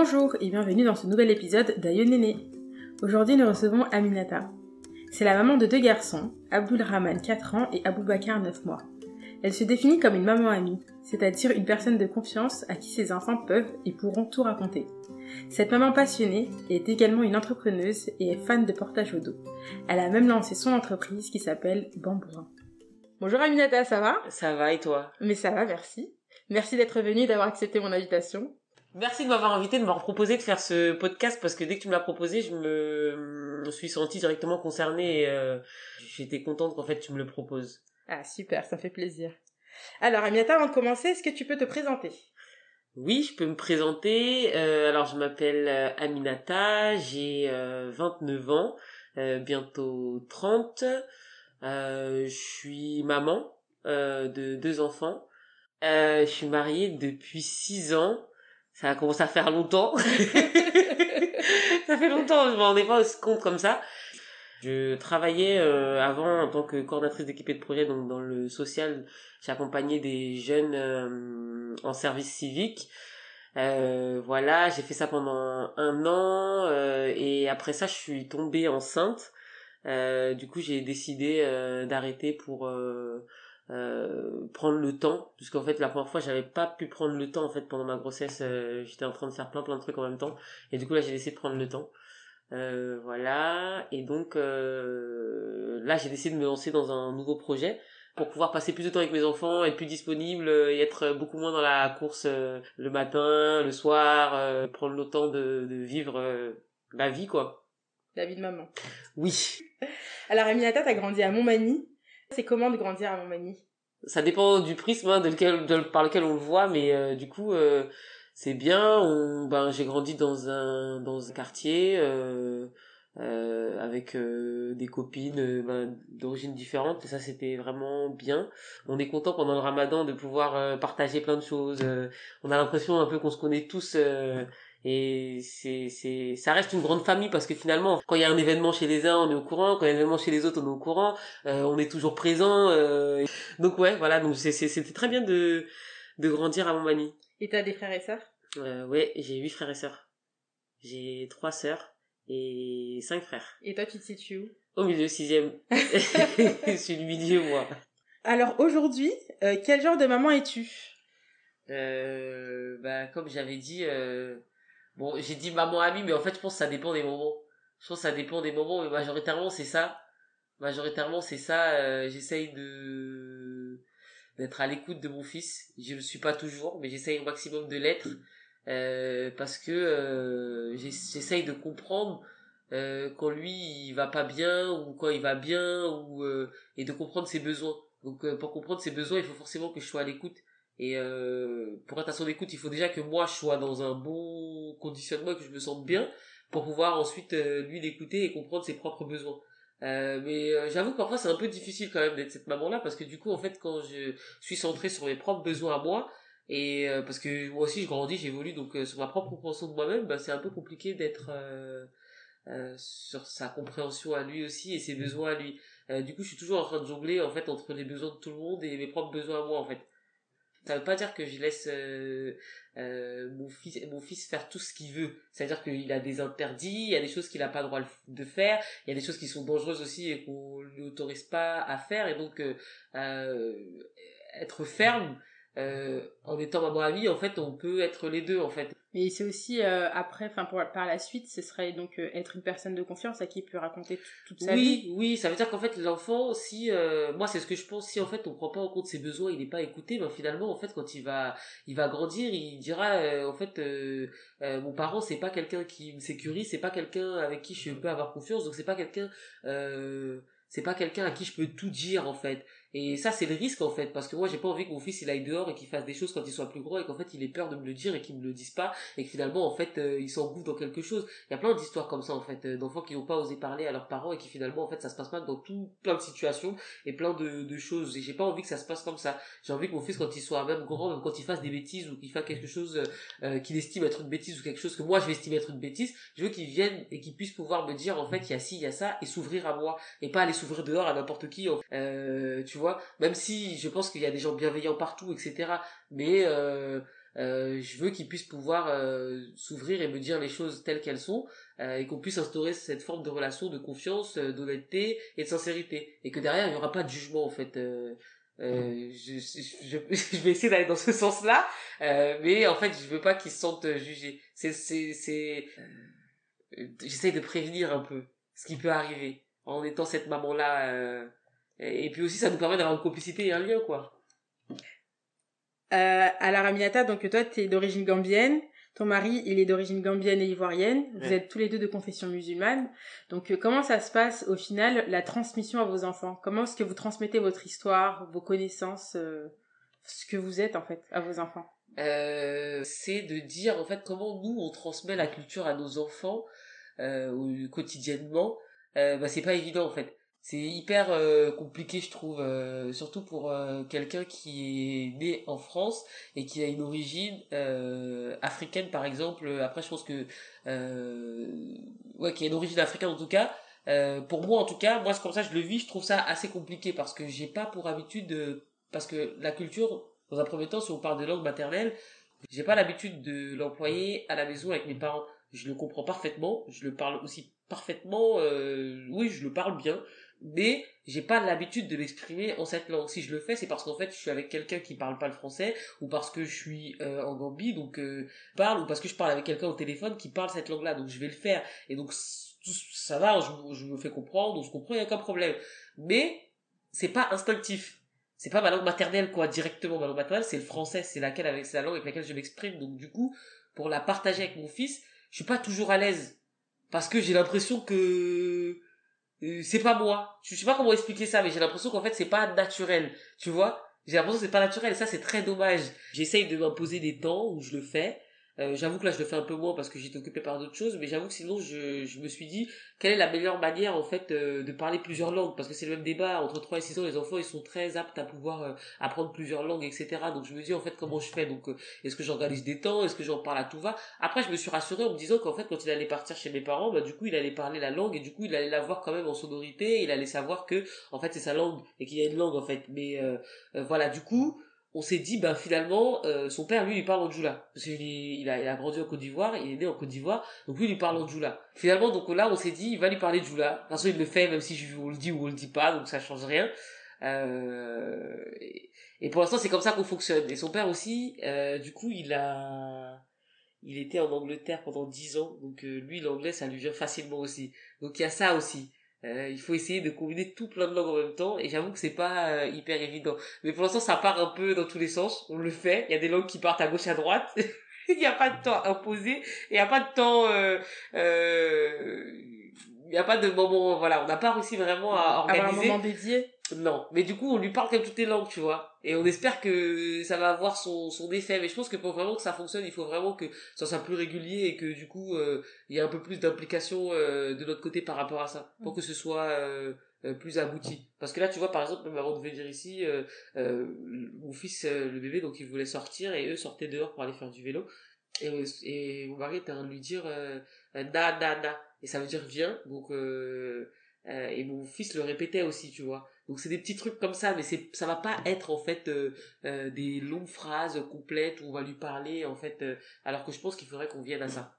Bonjour et bienvenue dans ce nouvel épisode d'Aïe Néné. Aujourd'hui nous recevons Aminata. C'est la maman de deux garçons, Abdul Rahman 4 ans et Bakar 9 mois. Elle se définit comme une maman amie, c'est-à-dire une personne de confiance à qui ses enfants peuvent et pourront tout raconter. Cette maman passionnée est également une entrepreneuse et est fan de portage au dos. Elle a même lancé son entreprise qui s'appelle Bambourin. Bonjour Aminata, ça va? Ça va et toi? Mais ça va, merci. Merci d'être venue, d'avoir accepté mon invitation. Merci de m'avoir invité, de m'avoir proposé de faire ce podcast parce que dès que tu me l'as proposé, je me, suis sentie directement concernée et euh, j'étais contente qu'en fait tu me le proposes. Ah super, ça fait plaisir. Alors Aminata, avant de commencer, est-ce que tu peux te présenter? Oui, je peux me présenter. Euh, alors je m'appelle euh, Aminata, j'ai 29 ans, bientôt 30. je suis maman de deux enfants. je suis mariée depuis 6 ans ça commence à faire longtemps. ça fait longtemps, je m'en rendais pas compte comme ça. Je travaillais euh, avant en tant que coordinatrice d'équipe de projet, donc dans le social, j'accompagnais des jeunes euh, en service civique. Euh, voilà, j'ai fait ça pendant un an euh, et après ça, je suis tombée enceinte. du coup, j'ai décidé d'arrêter pour euh, prendre le temps puisqu'en fait la première fois j'avais pas pu prendre le temps en fait pendant ma grossesse euh, j'étais en train de faire plein plein de trucs en même temps. Et du coup là j'ai décidé de prendre le temps. Euh, voilà. Et donc là j'ai décidé de me lancer dans un nouveau projet pour pouvoir passer plus de temps avec mes enfants être plus disponible et être beaucoup moins dans la course le matin le soir prendre le temps de, de vivre la vie quoi. La vie de maman. Oui. Alors Aminata t'as grandi à Montmagny c'est comment de grandir à Montmagny Ça dépend du prisme hein, par lequel on le voit, mais euh, du coup, euh, c'est bien. On, ben, j'ai grandi dans un dans un quartier euh, euh avec des copines ben, d'origine différente, et ça c'était vraiment bien. On est content pendant le Ramadan de pouvoir partager plein de choses. on a l'impression un peu qu'on se connaît tous et c'est c'est ça reste une grande famille parce que finalement quand il y a un événement chez les uns on est au courant. Quand il y a un événement chez les autres on est au courant. Euh, on est toujours présent euh, donc ouais voilà. Donc c'est c'était très bien de de grandir à Montmagny. Et t'as des frères et sœurs? Euh, ouais j'ai huit frères et sœurs. J'ai trois sœurs et cinq frères. Et toi tu te situes où? Au milieu sixième. Je suis le milieu moi. Alors aujourd'hui euh, quel genre de maman es-tu? Euh, bah comme j'avais dit euh, Bon, j'ai dit maman amie, mais en fait, je pense que ça dépend des moments. Je pense que ça dépend des moments, mais majoritairement, c'est ça. Majoritairement, c'est ça. Euh, j'essaye de d'être à l'écoute de mon fils. Je le suis pas toujours, mais j'essaye au maximum de l'être. Euh, parce que euh, j'essaye de comprendre euh, quand lui il va pas bien ou quand il va bien ou euh, et de comprendre ses besoins donc euh, pour comprendre ses besoins il faut forcément que je sois à l'écoute et euh, pour être à son écoute, il faut déjà que moi je sois dans un bon conditionnement, que je me sente bien, pour pouvoir ensuite euh, lui l'écouter et comprendre ses propres besoins. Euh, mais euh, j'avoue que parfois c'est un peu difficile quand même d'être cette maman-là, parce que du coup en fait quand je suis centré sur mes propres besoins à moi, et euh, parce que moi aussi je grandis, j'évolue, donc sur ma propre compréhension de moi-même, bah, c'est un peu compliqué d'être sur sa compréhension à lui aussi et ses besoins à lui. du coup je suis toujours en train de jongler en fait entre les besoins de tout le monde et mes propres besoins à moi en fait. Ça veut pas dire que je laisse euh, euh, mon fils mon fils faire tout ce qu'il veut. C'est-à-dire qu'il a des interdits, il y a des choses qu'il n'a pas le droit de faire, il y a des choses qui sont dangereuses aussi et qu'on lui autorise pas à faire. Et donc euh, être ferme en étant maman amie, en fait, on peut être les deux en fait. Mais c'est aussi euh, après, enfin par la suite, ce serait donc euh, être une personne de confiance à qui il peut raconter toute sa vie. Oui, oui, ça veut dire qu'en fait l'enfant, si euh, moi c'est ce que je pense, si en fait on prend pas en compte ses besoins, il n'est pas écouté, ben finalement en fait quand il va, il va grandir, il dira en fait mon parent c'est pas quelqu'un qui me sécurise, c'est pas quelqu'un avec qui je peux avoir confiance, donc c'est pas quelqu'un c'est pas quelqu'un à qui je peux tout dire en fait et ça, c'est le risque, en fait, parce que moi, j'ai pas envie que mon fils, il aille dehors et qu'il fasse des choses quand il soit plus gros et qu'en fait, il ait peur de me le dire et qu'il me le dise pas et que finalement, en fait, euh, il s'engouffre dans quelque chose. Il y a plein d'histoires comme ça, en fait, euh, d'enfants qui n'ont pas osé parler à leurs parents et qui finalement, en fait, ça se passe mal dans tout plein de situations et plein de, de choses. Et j'ai pas envie que ça se passe comme ça. J'ai envie que mon fils, quand il soit même grand, même quand il fasse des bêtises ou qu'il fasse quelque chose euh, qu'il estime être une bêtise ou quelque chose que moi, je vais estimer être une bêtise, je veux qu'il vienne et qu'il puisse pouvoir me dire, en fait, il y a ci, il y a ça et s'ouvrir à moi et pas aller s'ouvrir dehors à n'importe qui. Vois, même si je pense qu'il y a des gens bienveillants partout, etc. Mais euh, euh, je veux qu'ils puissent pouvoir euh, s'ouvrir et me dire les choses telles qu'elles sont euh, et qu'on puisse instaurer cette forme de relation de confiance, d'honnêteté et de sincérité et que derrière il n'y aura pas de jugement en fait. Je, je, je, vais essayer d'aller dans ce sens-là, mais en fait je veux pas qu'ils se sentent jugés. C'est c'est c'est j'essaye de prévenir un peu ce qui peut arriver en étant cette maman là et puis aussi ça nous permet d'avoir une complicité et un lien quoi. Euh, alors Aminata, donc toi tu es d'origine gambienne, ton mari il est d'origine gambienne et ivoirienne, vous êtes tous les deux de confession musulmane. Donc euh, comment ça se passe au final la transmission à vos enfants? Comment est-ce que vous transmettez votre histoire, vos connaissances, euh, ce que vous êtes en fait à vos enfants? Euh, C'est de dire en fait comment nous on transmet la culture à nos enfants quotidiennement. bah c'est pas évident en fait c'est hyper euh, compliqué je trouve euh, surtout pour euh, quelqu'un qui est né en France et qui a une origine africaine par exemple. Après je pense que ouais qui a une origine africaine en tout cas. Pour moi en tout cas moi c'est comme ça je le vis je trouve ça assez compliqué parce que j'ai pas pour habitude de parce que la culture dans un premier temps si on parle de langue maternelle j'ai pas l'habitude de l'employer à la maison avec mes parents. Je le comprends parfaitement je le parle aussi parfaitement oui je le parle bien mais j'ai pas l'habitude de m'exprimer en cette langue. Si je le fais, c'est parce qu'en fait, je suis avec quelqu'un qui parle pas le français, ou parce que je suis euh, en Gambie, donc euh, parle, ou parce que je parle avec quelqu'un au téléphone qui parle cette langue-là, donc je vais le faire. Et donc ça va, je, me fais comprendre, on se comprend, il y a aucun problème. Mais c'est pas instinctif. C'est pas ma langue maternelle, quoi, directement. Ma langue maternelle, c'est le français, c'est laquelle avec la langue avec laquelle je m'exprime. Donc du coup, pour la partager avec mon fils, je suis pas toujours à l'aise parce que j'ai l'impression que euh, c'est pas moi. Je sais pas comment expliquer ça, mais j'ai l'impression qu'en fait c'est pas naturel, tu vois? J'ai l'impression que c'est pas naturel et ça c'est très dommage. J'essaye de m'imposer des temps où je le fais, euh, j'avoue que là je le fais un peu moins parce que j'étais occupé par d'autres choses, mais j'avoue que sinon je, je me suis dit quelle est la meilleure manière en fait euh, de parler plusieurs langues? Parce que c'est le même débat entre 3 et 6 ans les enfants ils sont très aptes à pouvoir euh, apprendre plusieurs langues etc donc je me dis en fait comment je fais? Donc est-ce que j'organise des temps? Est-ce que j'en parle à tout va? Après je me suis rassuré en me disant qu'en fait quand il allait partir chez mes parents bah du coup il allait parler la langue et du coup il allait la voir quand même en sonorité il allait savoir que en fait c'est sa langue et qu'il y a une langue en fait. Mais voilà. Du coup on s'est dit ben finalement euh, son père lui il parle en djoula parce qu'il il a, il a grandi en Côte d'Ivoire il est né en Côte d'Ivoire donc lui il lui parle en djoula finalement donc là on s'est dit il va lui parler djoula de toute façon il le fait même si je, on le dit ou on le dit pas donc ça change rien. Euh, et, pour l'instant c'est comme ça qu'on fonctionne. Et son père aussi euh, du coup il a il était en Angleterre pendant dix ans. Donc lui l'anglais ça lui vient facilement aussi. Donc il y a ça aussi euh, il faut essayer de combiner tout plein de langues en même temps et j'avoue que c'est pas euh, hyper évident. Mais pour l'instant ça part un peu dans tous les sens, on le fait. Il y a des langues qui partent à gauche à droite. il n'y a pas de temps imposé, il n'y a pas de temps euh, il n'y a pas de moment, voilà, on n'a pas réussi vraiment à organiser. Avoir un moment dédié Non, mais du coup, on lui parle comme toutes les langues, tu vois. Et on espère que ça va avoir son, son effet. Mais je pense que pour vraiment que ça fonctionne, il faut vraiment que ça soit plus régulier et que du coup, euh, il y ait un peu plus d'implication euh, de notre côté par rapport à ça, pour que ce soit euh, plus abouti. Parce que là, tu vois, par exemple, même avant de venir ici, mon fils, le bébé, donc il voulait sortir et eux sortaient dehors pour aller faire du vélo. Et, et mon mari était en train de lui dire na na na et ça veut dire viens. Donc euh, euh, et mon fils le répétait aussi tu vois. Donc c'est des petits trucs comme ça mais c'est ça va pas être en fait euh, euh des longues phrases complètes où on va lui parler en fait euh, alors que je pense qu'il faudrait qu'on vienne à ça.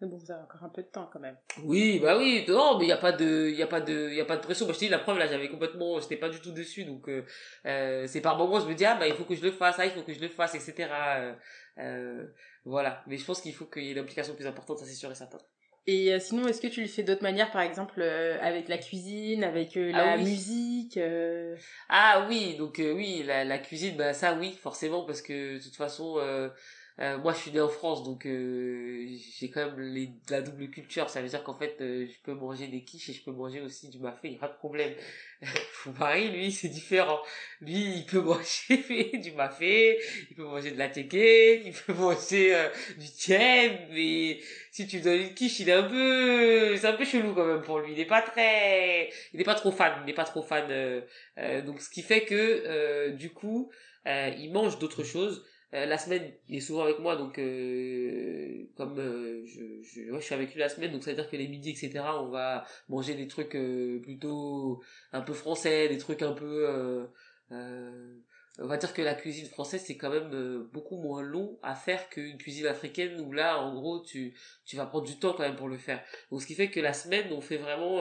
Mais bon vous avez encore un peu de temps quand même. Oui bah oui non mais il y a pas de il y a pas de il y a pas de pression. Moi je te dis la preuve là j'avais complètement j'étais pas du tout dessus donc c'est par moments je me dis ah bah il faut que je le fasse ah il faut que je le fasse etc voilà. Mais je pense qu'il faut qu'il y ait une implication plus importante ça c'est sûr et certain et euh, sinon, est-ce que tu le fais d'autres manières, par exemple euh, avec la cuisine, avec euh, la ah musique Ah oui, donc oui, la, la, cuisine, bah ça oui, forcément, parce que de toute façon, euh, moi, je suis né en France, donc euh, j'ai quand même les, la double culture. Ça veut dire qu'en fait, euh, je peux manger des quiches et je peux manger aussi du mafé, il n'y a pas de problème. Pareil, lui, c'est différent. Lui, il peut manger du mafé, il peut manger de la teke, il peut manger du tien, mais si tu donnes une quiche, il est un peu... C'est un peu chelou quand même pour lui. Il n'est pas très... Il n'est pas trop fan, il n'est pas trop fan. donc, ce qui fait que, du coup, il mange d'autres choses euh, la semaine, il est souvent avec moi, donc euh, comme euh, je, je, je, suis avec lui la semaine, donc ça veut dire que les midis, etc., on va manger des trucs plutôt un peu français, des trucs un peu on va dire que la cuisine française c'est quand même beaucoup moins long à faire qu'une cuisine africaine où là en gros tu tu vas prendre du temps quand même pour le faire donc ce qui fait que la semaine on fait vraiment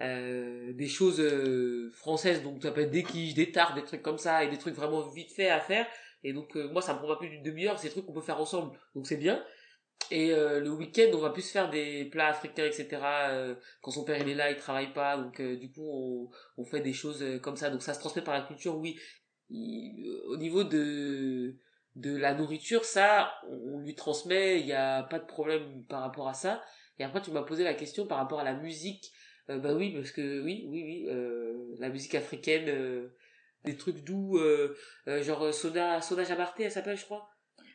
euh, euh, des choses euh, françaises donc ça peut être des quiches des tartes des trucs comme ça et des trucs vraiment vite fait à faire. Et donc moi ça me prend pas plus d'une demi-heure c'est des trucs qu'on peut faire ensemble donc c'est bien. Et le week-end on va plus faire des plats africains etc quand son père il est là il travaille pas donc du coup on, on fait des choses comme ça. Donc ça se transmet par la culture oui. Au niveau de de la nourriture ça on lui transmet il y a pas de problème par rapport à ça. Et après tu m'as posé la question par rapport à la musique euh, bah oui parce que oui oui oui euh, la musique africaine euh, des trucs doux euh, euh, genre Sona Sona Jabarté elle s'appelle je crois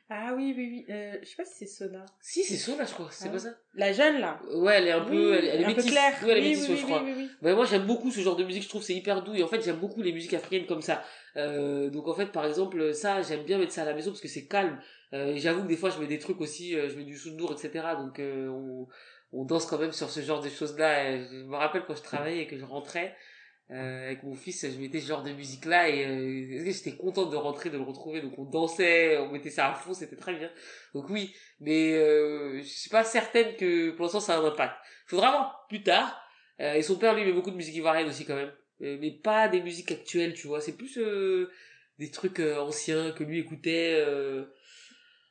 ah oui, oui, oui. Euh, je sais pas si c'est Sona. Si, c'est Sona, je crois. C'est Ah. pas ça La jeune, là. Ouais, elle est un peu, elle, elle est un peu métisse. claire. Ouais, elle est oui, métisse, oui, je crois. Bah, moi j'aime beaucoup ce genre de musique, je trouve c'est hyper doux et en fait j'aime beaucoup les musiques africaines comme ça. Euh, donc en fait par exemple ça j'aime bien mettre ça à la maison parce que c'est calme. Euh, J'avoue que des fois je mets des trucs aussi, euh, je mets du sundour etc. Donc euh, on, on danse quand même sur ce genre de choses là. Je me rappelle quand je travaillais et que je rentrais euh, avec mon fils, je mettais ce genre de musique là et euh, j'étais contente de rentrer, de le retrouver. Donc on dansait, on mettait ça à fond, c'était très bien. Donc oui, mais euh, je suis pas certaine que pour l'instant ça a un impact. Faudra voir plus tard. Euh, et son père, lui, met beaucoup de musique ivoirienne aussi, quand même. Euh, mais pas des musiques actuelles, tu vois. C'est plus euh, des trucs anciens que lui écoutait euh,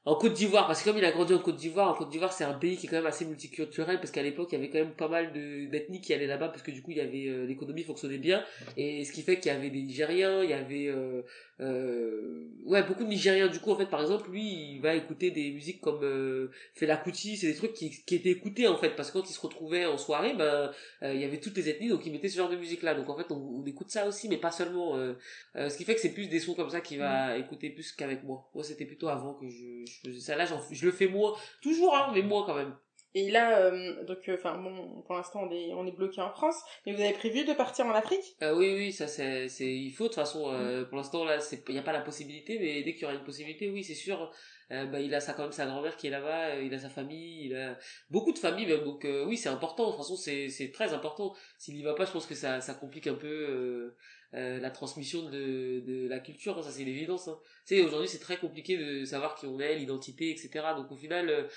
en Côte d'Ivoire. Parce que comme il a grandi en Côte d'Ivoire, en Côte d'Ivoire, c'est un pays qui est quand même assez multiculturel. Parce qu'à l'époque, il y avait quand même pas mal de- d'ethnies qui allaient là-bas. Parce que du coup, il y avait euh, l'économie fonctionnait bien. Et ce qui fait qu'il y avait des Nigériens, il y avait... Euh, euh, ouais, beaucoup de Nigériens. Du coup, en fait, par exemple, lui, il va écouter des musiques comme... Euh, Fela Kuti, c'est des trucs qui, qui étaient écoutés en fait parce que quand ils se retrouvaient en soirée ben euh, il y avait toutes les ethnies donc ils mettaient ce genre de musique là donc en fait on, on écoute ça aussi mais pas seulement euh, euh, ce qui fait que c'est plus des sons comme ça qu'il va écouter plus qu'avec moi moi c'était plutôt avant que je, je faisais ça là j'en- je le fais moins toujours hein mais moins quand même Et là, euh, donc, enfin, bon, pour l'instant, on est, on est bloqué en France, mais vous avez prévu de partir en Afrique? Euh, oui, oui, ça c'est, c'est, il faut de toute façon. euh, Pour l'instant là, c'est, il y a pas la possibilité, mais dès qu'il y aura une possibilité, oui, c'est sûr. Euh, bah, il a ça quand même sa grand-mère qui est là-bas, euh, il a sa famille, il a beaucoup de familles même. Donc euh, oui, c'est important. De toute façon, c'est, c'est très important. S'il y va pas, je pense que ça, ça complique un peu euh, euh, la transmission de, de la culture. hein, ça c'est une évidence. Hein. Tu sais, aujourd'hui, c'est très compliqué de savoir qui on est, l'identité, etc. Donc au final,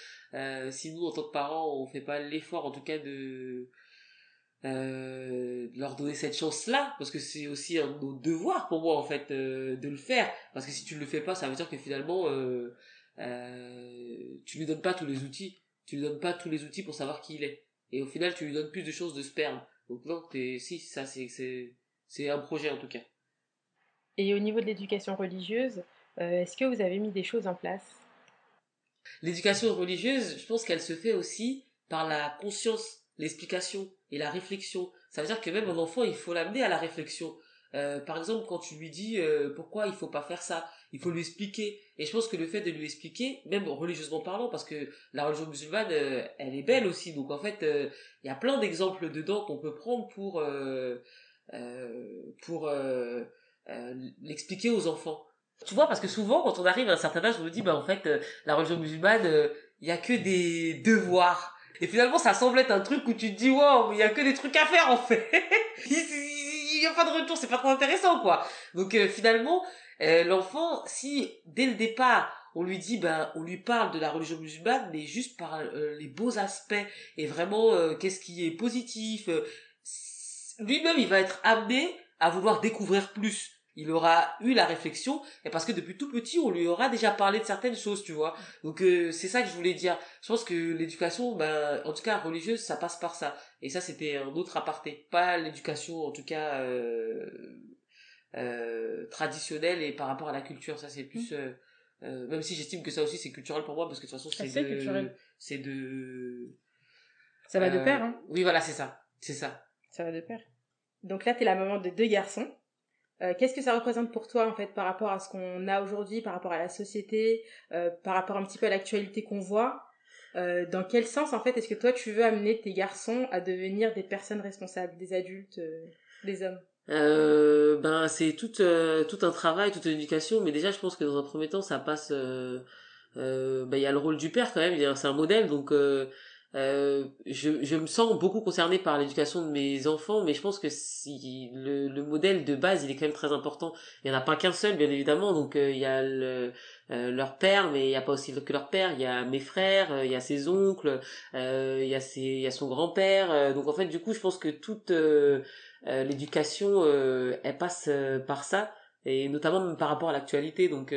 si nous en tant que parents, on fait pas l'effort, en tout cas de euh, leur donner cette chance-là, parce que c'est aussi un de nos devoirs pour moi en fait euh, de le faire, parce que si tu ne le fais pas, ça veut dire que finalement euh, euh, tu lui donnes pas tous les outils, tu lui donnes pas tous les outils pour savoir qui il est, et au final tu lui donnes plus de chances de se perdre. Donc non, t'es, si ça c'est c'est c'est un projet en tout cas. Et au niveau de l'éducation religieuse, euh, est-ce que vous avez mis des choses en place? L'éducation religieuse, je pense qu'elle se fait aussi par la conscience, l'explication et la réflexion. Ça veut dire que même un enfant, il faut l'amener à la réflexion. Euh, par exemple, quand tu lui dis euh, pourquoi il faut pas faire ça, il faut lui expliquer. Et je pense que le fait de lui expliquer, même religieusement parlant, parce que la religion musulmane, euh, elle est belle aussi. Donc en fait, euh, il y a plein d'exemples dedans qu'on peut prendre pour pour l'expliquer aux enfants. Tu vois, parce que souvent, quand on arrive à un certain âge, on nous dit, bah en fait, la religion musulmane, il y a que des devoirs. Et finalement, ça semble être un truc où tu te dis, wow, il y a que des trucs à faire en fait. Il y a pas de retour, c'est pas trop intéressant quoi. Donc euh, finalement, euh, l'enfant, si dès le départ on lui dit, ben on lui parle de la religion musulmane, mais juste par euh, les beaux aspects et vraiment euh, qu'est-ce qui est positif, euh, lui-même il va être amené à vouloir découvrir plus. Il aura eu la réflexion et parce que depuis tout petit on lui aura déjà parlé de certaines choses, tu vois. Donc euh, c'est ça que je voulais dire. Je pense que l'éducation, ben, en tout cas religieuse, ça passe par ça. Et ça, c'était un autre aparté. Pas l'éducation, en tout cas, euh, euh, traditionnelle et par rapport à la culture. Ça, c'est plus... euh, euh, même si j'estime que ça aussi, c'est culturel pour moi, parce que de toute façon, c'est c'est de... culturel. C'est de... Ça va de pair, hein Oui, voilà, c'est ça. C'est ça. Ça va de pair. Donc là, t'es la maman de deux garçons. Euh, Qu'est-ce que ça représente pour toi, en fait, par rapport à ce qu'on a aujourd'hui, par rapport à la société, euh, par rapport un petit peu à l'actualité qu'on voit Euh, Dans quel sens, en fait, est-ce que toi, tu veux amener tes garçons à devenir des personnes responsables, des adultes, des hommes? Ben c'est tout tout un travail, toute une éducation, mais déjà je pense que dans un premier temps ça passe. ben, il y a le rôle du père quand même, c'est un modèle, donc euh, euh, je, je me sens beaucoup concernée par l'éducation de mes enfants, mais je pense que si le, le modèle de base, il est quand même très important. Il n'y en a pas qu'un seul, bien évidemment. Donc euh, il y a le, euh, leur père, mais il n'y a pas aussi que leur père. Il y a mes frères, il y a ses oncles, il y a ses, il y a son grand-père. donc en fait, du coup, je pense que toute l'éducation, elle passe par ça, et notamment par rapport à l'actualité. Donc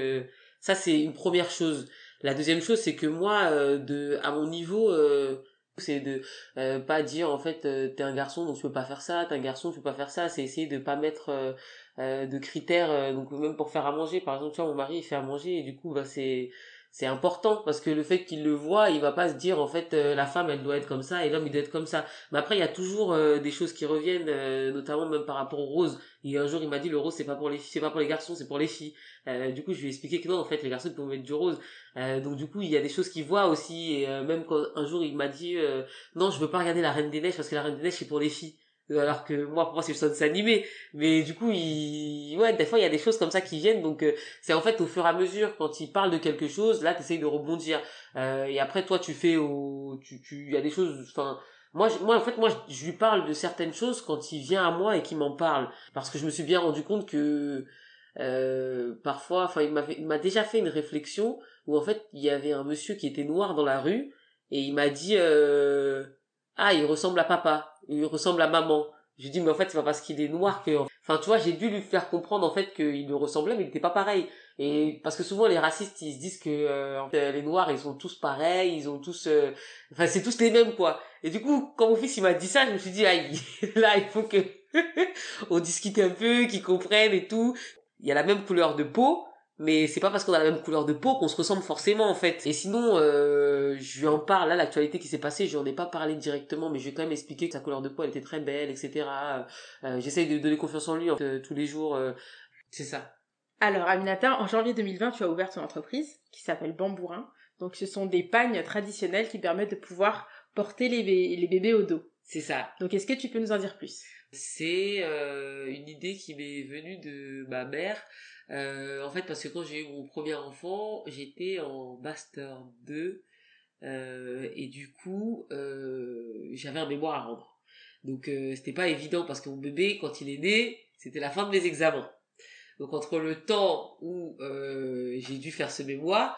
ça, c'est une première chose. La deuxième chose, c'est que moi, euh, de, à mon niveau, euh, c'est de euh, pas dire en fait t'es un garçon donc tu peux pas faire ça, t'es un garçon tu peux pas faire ça. C'est essayer de pas mettre de critères. donc même pour faire à manger, par exemple, tu vois, mon mari il fait à manger et du coup bah c'est c'est important parce que le fait qu'il le voit, il va pas se dire en fait la femme elle doit être comme ça et l'homme il doit être comme ça. Mais après il y a toujours des choses qui reviennent, notamment même par rapport au rose. Et un jour il m'a dit le rose c'est pas pour les c'est pas pour les garçons, c'est pour les filles. Euh, du coup, je lui ai expliqué que non, en fait, les garçons peuvent mettre du rose. Euh, donc du coup, il y a des choses qu'il voit aussi. Et euh, même quand un jour, il m'a dit non, je veux pas regarder la Reine des Neiges parce que la Reine des Neiges c'est pour les filles. Alors que moi, pour moi, c'est le dessin animé. Mais du coup, il... ouais, des fois, il y a des choses comme ça qui viennent. Donc, c'est en fait au fur et à mesure, quand il parle de quelque chose, là, tu essayes de rebondir. et après, toi, tu fais au... Tu, tu... Il y a des choses... Enfin, moi, moi, en fait, moi, je lui parle de certaines choses quand il vient à moi et qu'il m'en parle. Parce que je me suis bien rendu compte que euh, parfois, enfin, il m'a déjà fait une réflexion où en fait, il y avait un monsieur qui était noir dans la rue et il m'a dit euh, ah, il ressemble à papa, il ressemble à maman. Je dis mais en fait, c'est pas parce qu'il est noir que enfin, tu vois, j'ai dû lui faire comprendre en fait qu'il le ressemblait mais il était pas pareil. Et parce que souvent les racistes, ils se disent que euh, les noirs, ils sont tous pareils, ils ont tous euh, enfin, c'est tous les mêmes quoi. Et du coup, quand mon fils il m'a dit ça, je me suis dit aïe, là, il faut que on discute un peu, qu'ils comprennent et tout il y a la même couleur de peau, mais c'est pas parce qu'on a la même couleur de peau qu'on se ressemble forcément en fait. Et sinon, euh, je lui en parle là, l'actualité qui s'est passée, je n'en ai pas parlé directement, mais je vais quand même expliquer que sa couleur de peau elle était très belle, etc. Euh, J'essaye de donner confiance en lui euh, tous les jours. Euh, c'est ça. Alors Aminata, en janvier 2020, tu as ouvert ton entreprise qui s'appelle Bambourin. Donc ce sont des pagnes traditionnelles qui permettent de pouvoir porter les, les bébés au dos. C'est ça. Donc est-ce que tu peux nous en dire plus? C'est euh, une idée qui m'est venue de ma mère. Euh, en fait, parce que quand j'ai eu mon premier enfant, j'étais en Master 2 euh, et du coup, j'avais un mémoire à rendre. Donc, c'était pas évident parce que mon bébé, quand il est né, c'était la fin de mes examens. Donc, entre le temps où j'ai dû faire ce mémoire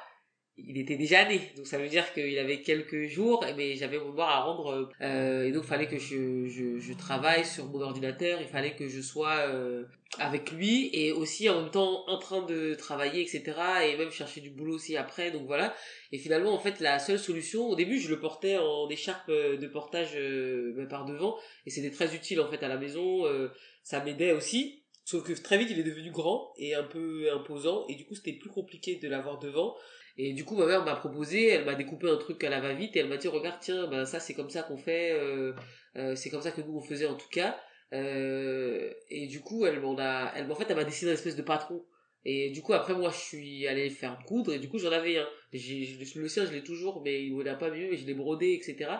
il était déjà né, donc ça veut dire qu'il avait quelques jours, mais j'avais mon devoir à rendre, euh, et donc il fallait que je, je, je, travaille sur mon ordinateur, il fallait que je sois euh, avec lui, et aussi en même temps en train de travailler, etc., et même chercher du boulot aussi après, donc voilà. Et finalement, en fait, la seule solution, au début, je le portais en écharpe de portage euh, par devant, et c'était très utile en fait à la maison, euh, ça m'aidait aussi. Sauf que très vite il est devenu grand et un peu imposant et du coup c'était plus compliqué de l'avoir devant et du coup, ma mère m'a proposé, elle m'a découpé un truc à la va-vite et elle m'a dit, regarde, tiens, ben ça c'est comme ça qu'on fait, euh, euh, c'est comme ça que nous on faisait en tout cas. Euh, et du coup, elle m'en a, elle, en fait, elle m'a dessiné une espèce de patron. Et du coup, après, moi, je suis allé faire coudre et du coup, j'en avais un. Le sien, je l'ai toujours, mais il n'a pas mieux et je l'ai brodé, etc.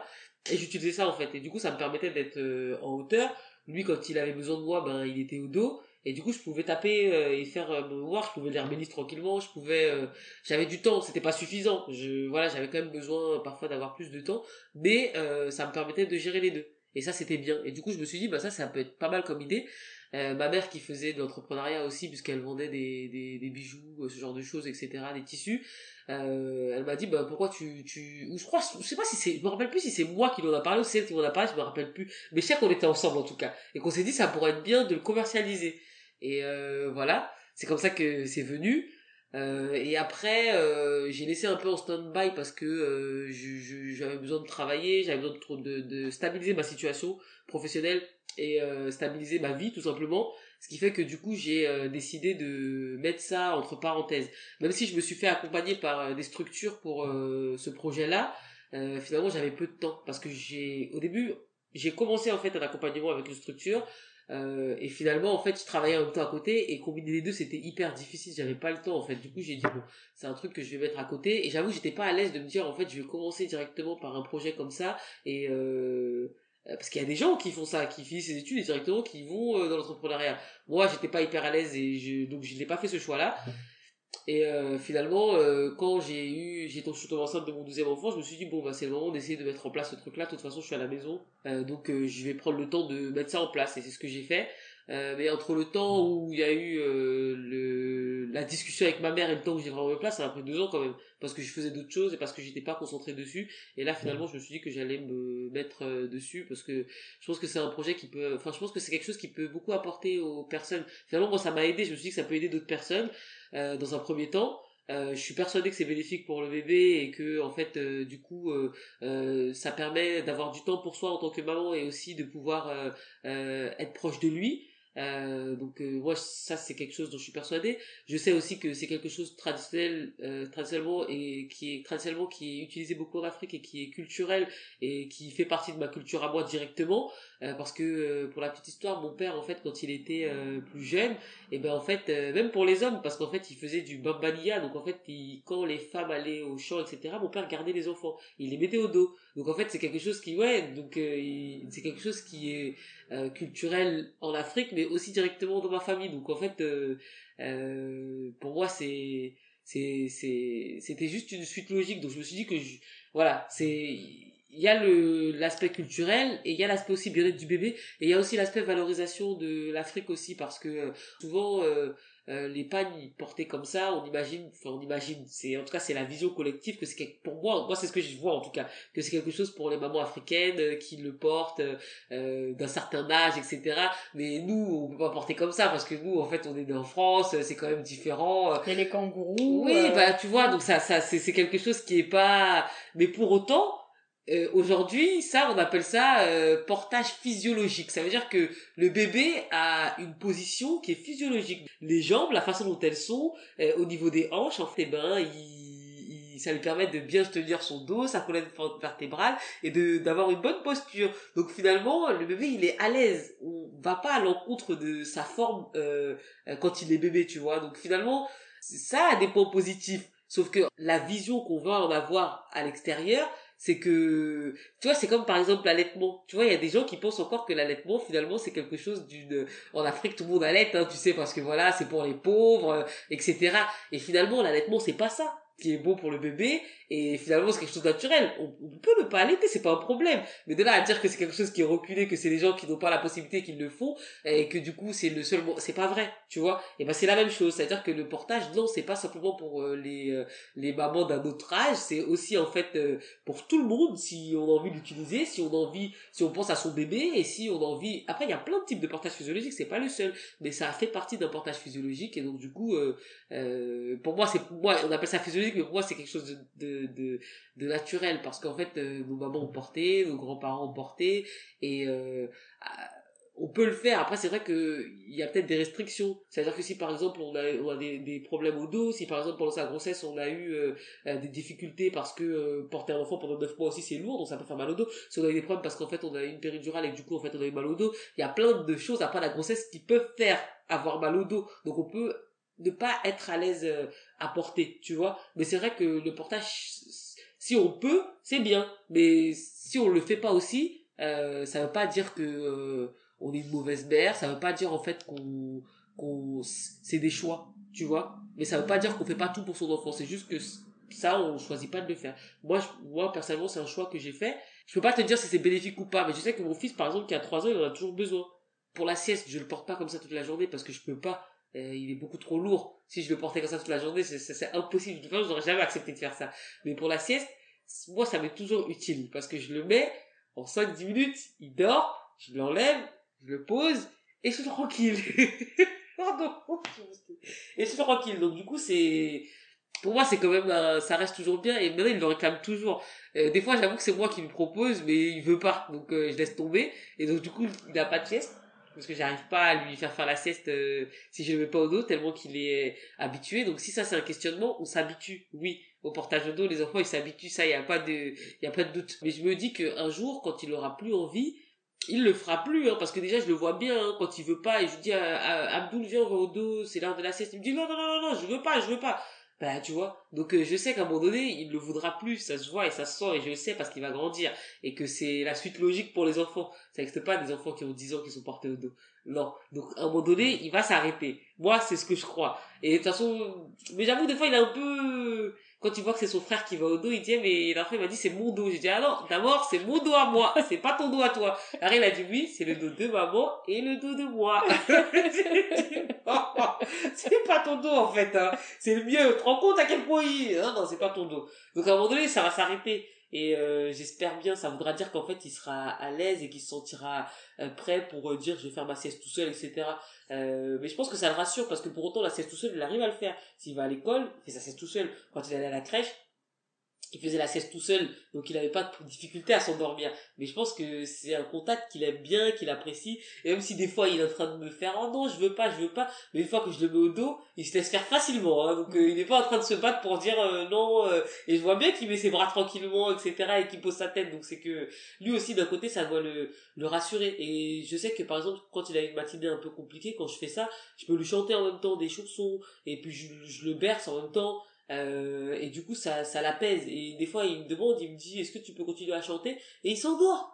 Et j'utilisais ça, en fait. Et du coup, ça me permettait d'être en hauteur. Lui, quand il avait besoin de moi, ben, il était au dos et du coup je pouvais taper euh, et faire euh, mon mémoire je pouvais lire mes tranquillement je pouvais euh, j'avais du temps c'était pas suffisant. Je voilà j'avais quand même besoin parfois d'avoir plus de temps mais ça me permettait de gérer les deux. Et ça c'était bien. Et du coup je me suis dit bah ça ça peut être pas mal comme idée. Ma mère qui faisait de l'entrepreneuriat aussi puisqu'elle vendait des, des, des, bijoux ce genre de choses etc des tissus elle m'a dit bah pourquoi tu tu ou je crois je sais pas si c'est je me rappelle plus si c'est moi qui l'en a parlé ou c'est elle qui m'en a parlé je me rappelle plus. Mais je sais qu'on était ensemble en tout cas. Et qu'on s'est dit ça pourrait être bien de le commercialiser et euh, voilà, c'est comme ça que c'est venu. Euh, et après, euh, j'ai laissé un peu en stand-by parce que j'avais besoin de travailler, j'avais besoin de, de, stabiliser ma situation professionnelle et stabiliser ma vie tout simplement. Ce qui fait que du coup, j'ai décidé de mettre ça entre parenthèses. Même si je me suis fait accompagner par des structures pour ce projet-là, finalement, j'avais peu de temps parce que j'ai, au début, j'ai commencé en fait un accompagnement avec une structure euh, et finalement, en fait, je travaillais en même temps à côté et combiner les deux, c'était hyper difficile. J'avais pas le temps, en fait. Du coup, j'ai dit bon, c'est un truc que je vais mettre à côté. Et j'avoue, j'étais pas à l'aise de me dire, en fait, je vais commencer directement par un projet comme ça. Et euh, parce qu'il y a des gens qui font ça, qui finissent ses études et directement qui vont euh, dans l'entrepreneuriat. Moi, j'étais pas hyper à l'aise et je, donc je n'ai pas fait ce choix-là. Et euh, finalement, euh, quand j'ai eu, j'ai tombée enceinte de mon deuxième enfant, je me suis dit bon bah c'est le moment d'essayer de mettre en place ce truc-là. De toute façon, je suis à la maison, euh, donc je vais prendre le temps de mettre ça en place. Et c'est ce que j'ai fait. Euh, mais entre le temps où il y a eu euh, le, la discussion avec ma mère et le temps où j'ai vraiment mis place, ça a pris deux ans quand même. Parce que je faisais d'autres choses et parce que j'étais pas concentré dessus. Et là, finalement, je me suis dit que j'allais me mettre euh, dessus parce que je pense que c'est un projet qui peut, enfin, je pense que c'est quelque chose qui peut beaucoup apporter aux personnes. Finalement, moi, ça m'a aidé. Je me suis dit que ça peut aider d'autres personnes euh, dans un premier temps. Euh, je suis persuadé que c'est bénéfique pour le bébé et que en fait du coup euh, ça permet d'avoir du temps pour soi en tant que maman et aussi de pouvoir être proche de lui euh, donc euh, moi ça c'est quelque chose dont je suis persuadé. Je sais aussi que c'est quelque chose traditionnel euh, traditionnellement et qui est traditionnellement qui est utilisé beaucoup en Afrique et qui est culturel et qui fait partie de ma culture à moi directement euh, parce que euh, pour la petite histoire mon père en fait quand il était plus jeune et ben en fait même pour les hommes parce qu'en fait il faisait du bambania donc en fait il, quand les femmes allaient au champ etc mon père gardait les enfants il les mettait au dos donc en fait c'est quelque chose qui ouais donc c'est quelque chose qui est euh, culturel en Afrique, mais aussi directement dans ma famille. Donc en fait, euh, euh, pour moi, c'est c'est c'était juste une suite logique. Donc je me suis dit que je, voilà, c'est il y a le l'aspect culturel et il y a l'aspect aussi bien-être du bébé et il y a aussi l'aspect valorisation de l'Afrique aussi parce que souvent euh, les pagnes portées comme ça, on imagine, enfin on imagine, c'est en tout cas c'est la vision collective que c'est pour moi, moi c'est ce que je vois en tout cas, que c'est quelque chose pour les mamans africaines euh, qui le portent euh, d'un certain âge, etc. Mais nous on peut pas porter comme ça parce que nous en fait on est en France, c'est quand même différent. Il y a les kangourous. Oui, bah tu vois, donc ça, ça c'est c'est quelque chose qui est pas, mais pour autant euh, aujourd'hui, ça, on appelle ça euh, portage physiologique. Ça veut dire que le bébé a une position qui est physiologique. Les jambes, la façon dont elles sont, euh, au niveau des hanches, en fait, eh ben, il, ça lui permet de bien tenir son dos, sa colonne vertébrale et de d'avoir une bonne posture. Donc finalement, le bébé, il est à l'aise. On va pas à l'encontre de sa forme quand il est bébé, tu vois. Donc finalement, ça a des points positifs. Sauf que la vision qu'on va en avoir à l'extérieur, c'est que tu vois c'est comme par exemple l'allaitement. Tu vois il y a des gens qui pensent encore que l'allaitement finalement c'est quelque chose d'une en Afrique tout le monde allait hein, tu sais parce que voilà c'est pour les pauvres euh, etc et finalement l'allaitement c'est pas ça qui est bon pour le bébé et finalement c'est quelque chose de naturel. On, peut ne pas allaiter c'est pas un problème. Mais de là à dire que c'est quelque chose qui est reculé que c'est les gens qui n'ont pas la possibilité qui le font et que du coup c'est le seul c'est pas vrai tu vois. Et ben c'est la même chose. C'est à dire que le portage non c'est pas simplement pour euh, les euh, les mamans d'un autre âge. C'est aussi en fait euh, pour tout le monde si on a envie d'utiliser si on a envie si on pense à son bébé et si on a envie après il y a plein de types de portage physiologique c'est pas le seul. Mais ça fait partie d'un portage physiologique et donc du coup pour moi c'est moi on appelle ça physiologique mais pour moi c'est quelque chose de, de, naturel parce qu'en fait euh, nos mamans ont porté, nos grands-parents ont porté et euh, on peut le faire. Après, c'est vrai que il y a peut-être des restrictions. C'est-à-dire que si par exemple on a, on a des, des, problèmes au dos, si par exemple pendant sa grossesse on a eu euh, des difficultés parce que porter un enfant pendant 9 mois aussi c'est lourd, donc ça peut faire mal au dos. Si on a eu des problèmes parce qu'en fait on a eu une péridurale et que du coup en fait on a eu mal au dos, il y a plein de choses après la grossesse qui peuvent faire avoir mal au dos. Donc on peut ne pas être à l'aise euh, à porter, tu vois. Mais c'est vrai que le portage, si on peut, c'est bien. Mais si on le fait pas aussi, euh, ça veut pas dire que euh, on est une mauvaise mère. Ça veut pas dire en fait qu'on qu'on c'est des choix, tu vois. Mais ça veut pas dire qu'on fait pas tout pour son enfant. C'est juste que ça, on choisit pas de le faire. Moi, moi personnellement, c'est un choix que j'ai fait. Je peux pas te dire si c'est bénéfique ou pas, mais je sais que mon fils, par exemple, qui a 3 ans, il en a toujours besoin. Pour la sieste, je le porte pas comme ça toute la journée parce que je peux pas euh, il est beaucoup trop lourd. Si je le portais comme ça toute la journée, c'est impossible. De toute façon, j'aurais jamais accepté de faire ça. Mais pour la sieste, moi, ça m'est toujours utile. Parce que je le mets, en 5-10 minutes, il dort, je l'enlève, je le pose, et je suis tranquille. Pardon. et je suis tranquille. Donc, du coup, c'est, pour moi, c'est quand même, ça reste toujours bien. Et maintenant, il le réclame toujours. Euh, des fois, j'avoue que c'est moi qui lui propose, mais il veut pas. Donc, euh, je laisse tomber. Et donc, du coup, il n'a pas de sieste parce que j'arrive pas à lui faire faire la sieste euh, si je le mets pas au dos tellement qu'il est habitué. Donc si ça c'est un questionnement on s'habitue. Oui au portage au dos les enfants ils s'habituent ça il y a pas de il y a pas de doute. Mais je me dis que un jour quand il aura plus envie il le fera plus hein, parce que déjà je le vois bien hein, quand il veut pas et je dis à, Abdul viens on va au dos c'est l'heure de la sieste. Il me dit non non non non je veux pas je veux pas bah tu vois donc euh, je sais qu'à un moment donné il ne le voudra plus ça se voit et ça se sent et je le sais parce qu'il va grandir et que c'est la suite logique pour les enfants. Ça n'existe pas des enfants qui ont 10 ans qui sont portés au dos. Non. Donc à un moment donné il va s'arrêter. Moi c'est ce que je crois. Et de toute façon mais j'avoue des fois il est un peu quand tu vois que c'est son frère qui va au dos, il dit, mais après, il m'a dit, c'est mon dos. J'ai dit, ah non, d'abord, c'est mon dos à moi, c'est pas ton dos à toi. Alors, il a dit, oui, c'est le dos de maman et le dos de moi. c'est pas ton dos, en fait, hein. C'est le mieux. Tu te rends compte à quel point il, non, non, c'est pas ton dos. Donc, à un moment donné, ça va s'arrêter. Et euh, j'espère bien, ça voudra dire qu'en fait, il sera à l'aise et qu'il se sentira euh, prêt pour euh, dire je vais faire ma sieste tout seul, etc. mais je pense que ça le rassure parce que pour autant, la sieste tout seul, il arrive à le faire. S'il va à l'école, il fait sa sieste tout seul. Quand il allait à la crèche, il faisait la sieste tout seul, donc il n'avait pas de difficulté à s'endormir. Mais je pense que c'est un contact qu'il aime bien, qu'il apprécie. Et même si des fois il est en train de me faire oh non je veux pas, je veux pas, mais une fois que je le mets au dos, il se laisse faire facilement. Hein. donc euh, il n'est pas en train de se battre pour dire euh, non. Euh. et je vois bien qu'il met ses bras tranquillement, etc. et qu'il pose sa tête. Donc c'est que lui aussi d'un côté ça doit le le rassurer. Et je sais que par exemple quand il a une matinée un peu compliquée, quand je fais ça, je peux lui chanter en même temps des chansons et puis je, je le berce en même temps euh, et du coup, ça, ça l'apaise. Et des fois, il me demande, il me dit, est-ce que tu peux continuer à chanter? Et il s'endort.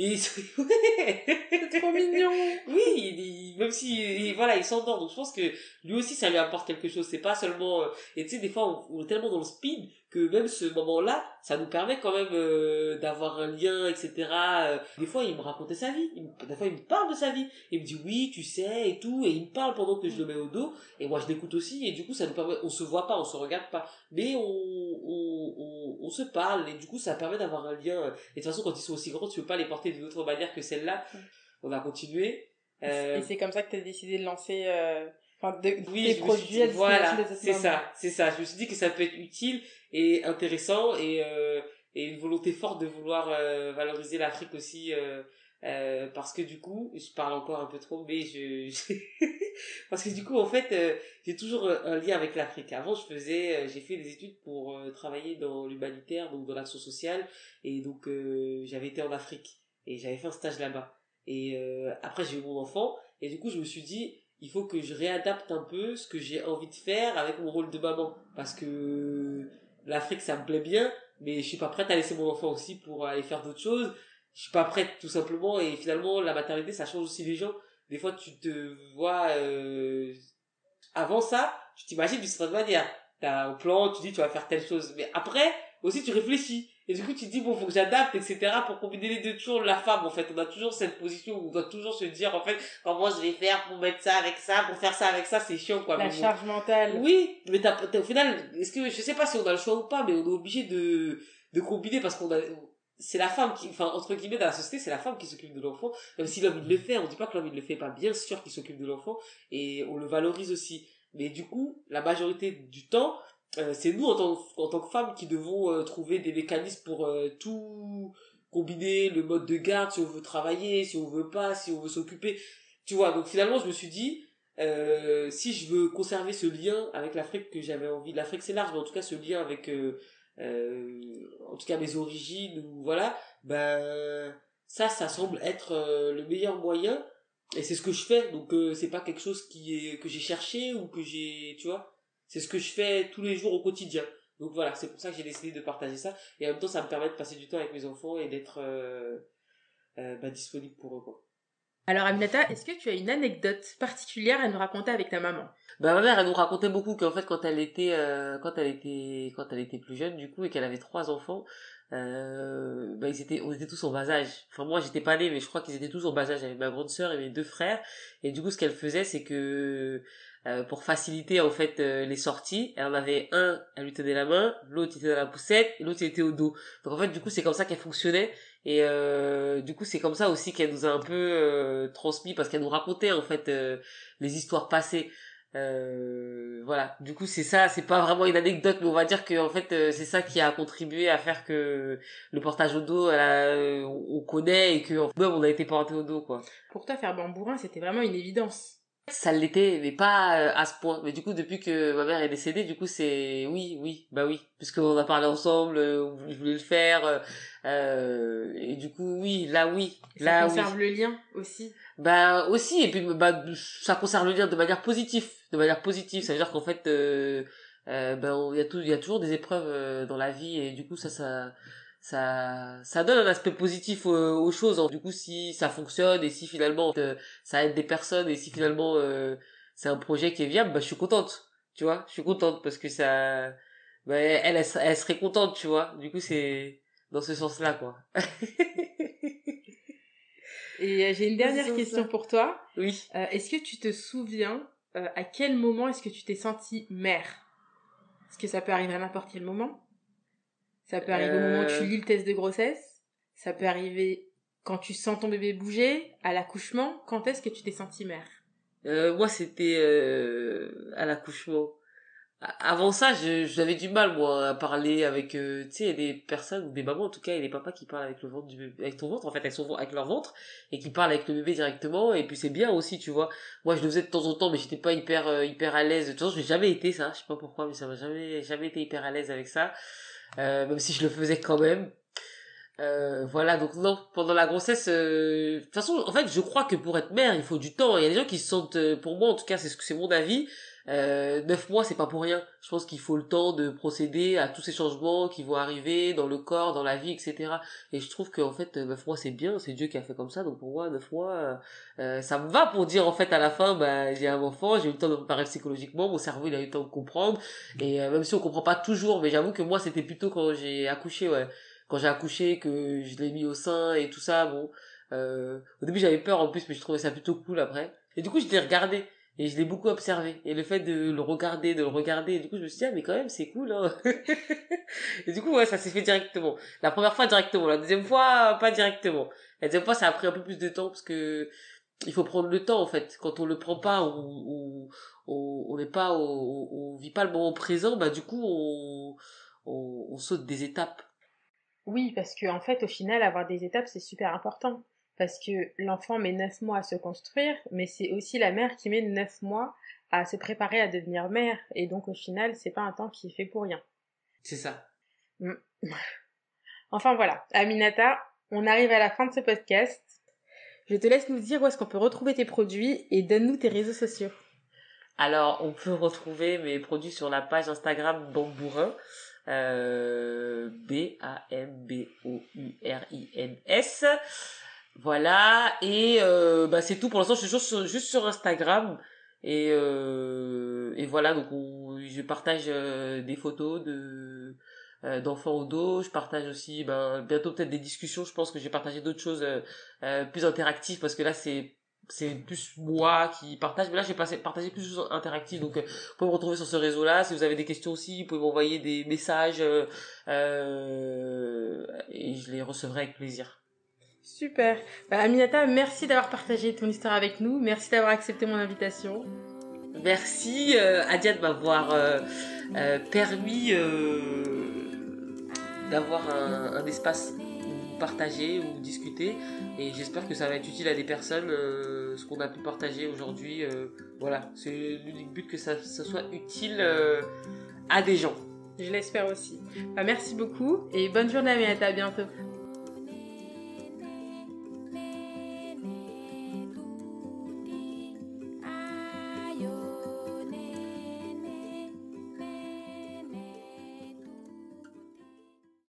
Et c'est trop mignon. Oui, même si voilà, il s'endort. Donc je pense que lui aussi ça lui apporte quelque chose. C'est pas seulement euh, et tu sais des fois on, est tellement dans le speed que même ce moment-là, ça nous permet quand même euh, d'avoir un lien, etc. Euh, des fois, il me racontait sa vie. des fois, il me parle de sa vie. Il me dit oui, tu sais et tout, et il me parle pendant que je le mets au dos. Et moi, je l'écoute aussi. Et du coup, ça nous permet. On se voit pas, on se regarde pas, mais on on, on, on se parle. Et du coup, ça permet d'avoir un lien. Et de toute façon, quand ils sont aussi grands, tu peux pas les porter d'une autre manière que celle-là. On va continuer. Et c'est comme ça que tu as décidé de lancer. Enfin, de, oui, produits voilà, c'est ça, c'est ça. Je me suis dit que ça peut être utile et intéressant et euh, et une volonté forte de vouloir euh, valoriser l'Afrique aussi euh, euh, parce que du coup je parle encore un peu trop mais je, parce que du coup en fait euh, j'ai toujours un lien avec l'Afrique. Avant je faisais j'ai fait des études pour travailler dans l'humanitaire donc dans l'action sociale et donc j'avais été en Afrique et j'avais fait un stage là-bas. Et après j'ai eu mon enfant et du coup je me suis dit il faut que je réadapte un peu ce que j'ai envie de faire avec mon rôle de maman. Parce que l'Afrique ça me plaît bien mais je suis pas prête à laisser mon enfant aussi pour aller faire d'autres choses je suis pas prête tout simplement et finalement la maternité ça change aussi les gens des fois tu te vois euh... avant ça tu t'imagines d'une certaine manière t'as un plan tu dis tu vas faire telle chose mais après aussi tu réfléchis et du coup, tu te dis, bon, faut que j'adapte, etc. pour combiner les deux. Toujours la femme, en fait. On a toujours cette position où on doit toujours se dire, en fait, comment je vais faire pour mettre ça avec ça, pour faire ça avec ça, c'est chiant, quoi. La charge mentale. Oui, mais t'as, au final, est-ce que, je sais pas si on a le choix ou pas, mais on est obligé de, de combiner parce qu'on a, c'est la femme qui, enfin, entre guillemets, dans la société, c'est la femme qui s'occupe de l'enfant. Même si l'homme, il le fait, on dit pas que l'homme, il le fait pas. Bien sûr qu'il s'occupe de l'enfant. Et on le valorise aussi. Mais du coup, la majorité du temps, euh, c'est nous en tant, en tant que femmes qui devons euh, trouver des mécanismes pour euh, tout combiner le mode de garde si on veut travailler si on veut pas si on veut s'occuper tu vois donc finalement je me suis dit si je veux conserver ce lien avec l'Afrique que j'avais envie l'Afrique c'est large mais en tout cas ce lien avec en tout cas mes origines ou voilà ben ça ça semble être le meilleur moyen et c'est ce que je fais donc c'est pas quelque chose qui est que j'ai cherché ou que j'ai tu vois c'est ce que je fais tous les jours au quotidien. Donc voilà, c'est pour ça que j'ai décidé de partager ça. Et en même temps, ça me permet de passer du temps avec mes enfants et d'être euh, euh, bah, disponible pour eux. Quoi. Alors Aminata, est-ce que tu as une anecdote particulière à nous raconter avec ta maman? Bah ma mère, elle nous racontait beaucoup qu'en fait quand elle était euh, quand elle était quand elle était plus jeune du coup et qu'elle avait trois enfants, euh, bah ils étaient on était tous en bas âge. Enfin moi j'étais pas née mais je crois qu'ils étaient tous en bas âge avec ma grande sœur et mes deux frères et du coup ce qu'elle faisait c'est que euh, pour faciliter en fait euh, les sorties. Elle en avait un, elle lui tenait la main, l'autre était dans la poussette, et l'autre était au dos. Donc en fait du coup c'est comme ça qu'elle fonctionnait et euh, du coup c'est comme ça aussi qu'elle nous a un peu transmis parce qu'elle nous racontait en fait les histoires passées. voilà. Du coup, c'est ça, c'est pas vraiment une anecdote, mais on va dire que en fait, c'est ça qui a contribué à faire que le portage au dos, on connaît et que même on a été porté au dos, quoi. Pour toi, faire bambourin, c'était vraiment une évidence ça l'était mais pas euh, à ce point. Mais du coup depuis que ma mère est décédée du coup c'est oui oui bah oui. Puisqu'on a parlé ensemble euh, je voulais le faire euh, et du coup oui là oui. Là ça conserve le lien aussi. Bah aussi et puis bah ça conserve le lien de manière positive de manière positive. Ça veut dire qu'en fait euh, ben il y a tout il y a toujours des épreuves euh, dans la vie et du coup ça ça ça ça donne un aspect positif aux, choses du coup si ça fonctionne et si finalement euh, ça aide des personnes et si finalement c'est un projet qui est viable bah je suis contente. Tu vois je suis contente parce que ça bah, elle, elle, elle serait contente tu vois. Du coup c'est dans ce sens là quoi. Et j'ai une dernière question pour toi. Oui. Est-ce que tu te souviens à quel moment est-ce que tu t'es sentie mère? Est-ce que ça peut arriver à n'importe quel moment? Ça peut arriver au moment où tu euh. lis le test de grossesse. Ça peut arriver quand tu sens ton bébé bouger, à l'accouchement. Quand est-ce que tu t'es sentie mère? Euh, Moi, c'était euh, à l'accouchement avant ça, j'avais du mal moi à parler avec euh, tu sais des personnes ou des mamans en tout cas et des papas qui parlent avec le ventre du bébé, avec ton ventre en fait avec son avec leur ventre et qui parlent avec le bébé directement et puis c'est bien aussi tu vois. Moi je le faisais de temps en temps mais j'étais pas hyper euh, hyper à l'aise. De toute façon, j'ai jamais été ça, je sais pas pourquoi mais ça m'a jamais jamais été hyper à l'aise avec ça. Euh, même si je le faisais quand même. Euh, voilà, donc non, pendant la grossesse, de toute façon, en fait, je crois que pour être mère, il faut du temps. Il y a des gens qui se sentent, pour moi en tout cas, c'est ce que c'est mon avis, euh, neuf mois, c'est pas pour rien. Je pense qu'il faut le temps de procéder à tous ces changements qui vont arriver dans le corps, dans la vie, etc. Et je trouve qu'en fait, neuf mois, c'est bien. C'est Dieu qui a fait comme ça. Donc pour moi, neuf mois, euh, euh, ça me va pour dire en fait à la fin, bah, j'ai un enfant, j'ai eu le temps de me préparer psychologiquement, mon cerveau il a eu le temps de comprendre. Et même si on comprend pas toujours, mais j'avoue que moi, c'était plutôt quand j'ai accouché, ouais, quand j'ai accouché, que je l'ai mis au sein et tout ça. Bon, au début j'avais peur en plus, mais je trouvais ça plutôt cool après. Et du coup, je l'ai regardé et je l'ai beaucoup observé. Et le fait de le regarder, de le regarder, du coup, je me suis dit, ah, mais quand même, c'est cool, hein. et du coup, ouais, ça s'est fait directement. La première fois, directement. La deuxième fois, pas directement. La deuxième fois, ça a pris un peu plus de temps parce que il faut prendre le temps, en fait. Quand on le prend pas, ou on n'est pas, on, on, vit pas le moment présent, bah, du coup, on, on, on saute des étapes. Oui, parce que, en fait, au final, avoir des étapes, c'est super important parce que l'enfant met neuf mois à se construire, mais c'est aussi la mère qui met neuf mois à se préparer à devenir mère, et donc au final, c'est pas un temps qui est fait pour rien. C'est ça. Mm. enfin voilà, Aminata, on arrive à la fin de ce podcast. Je te laisse nous dire où est-ce qu'on peut retrouver tes produits et donne-nous tes réseaux sociaux. Alors, on peut retrouver mes produits sur la page Instagram Bambourin, euh, B-A-M-B-O-U-R-I-N-S. Voilà, et euh, bah, c'est tout pour l'instant, je suis juste sur, Instagram. Et, euh, et voilà, donc je partage euh, des photos de euh, d'enfants au dos. Je partage aussi ben, bientôt peut-être des discussions. Je pense que j'ai partagé d'autres choses plus interactives parce que là c'est c'est plus moi qui partage mais là j'ai partagé plus de choses interactives donc vous pouvez me retrouver sur ce réseau là si vous avez des questions aussi vous pouvez m'envoyer des messages et je les recevrai avec plaisir Super. Bah, Aminata, merci d'avoir partagé ton histoire avec nous. Merci d'avoir accepté mon invitation. Merci euh, Adia de m'avoir euh, euh, permis d'avoir un, espace où partager, ou discuter. Et j'espère que ça va être utile à des personnes, ce qu'on a pu partager aujourd'hui. voilà, c'est l'unique but que ça, ça soit utile à des gens. Je l'espère aussi. Bah, merci beaucoup et bonne journée Aminata, à bientôt.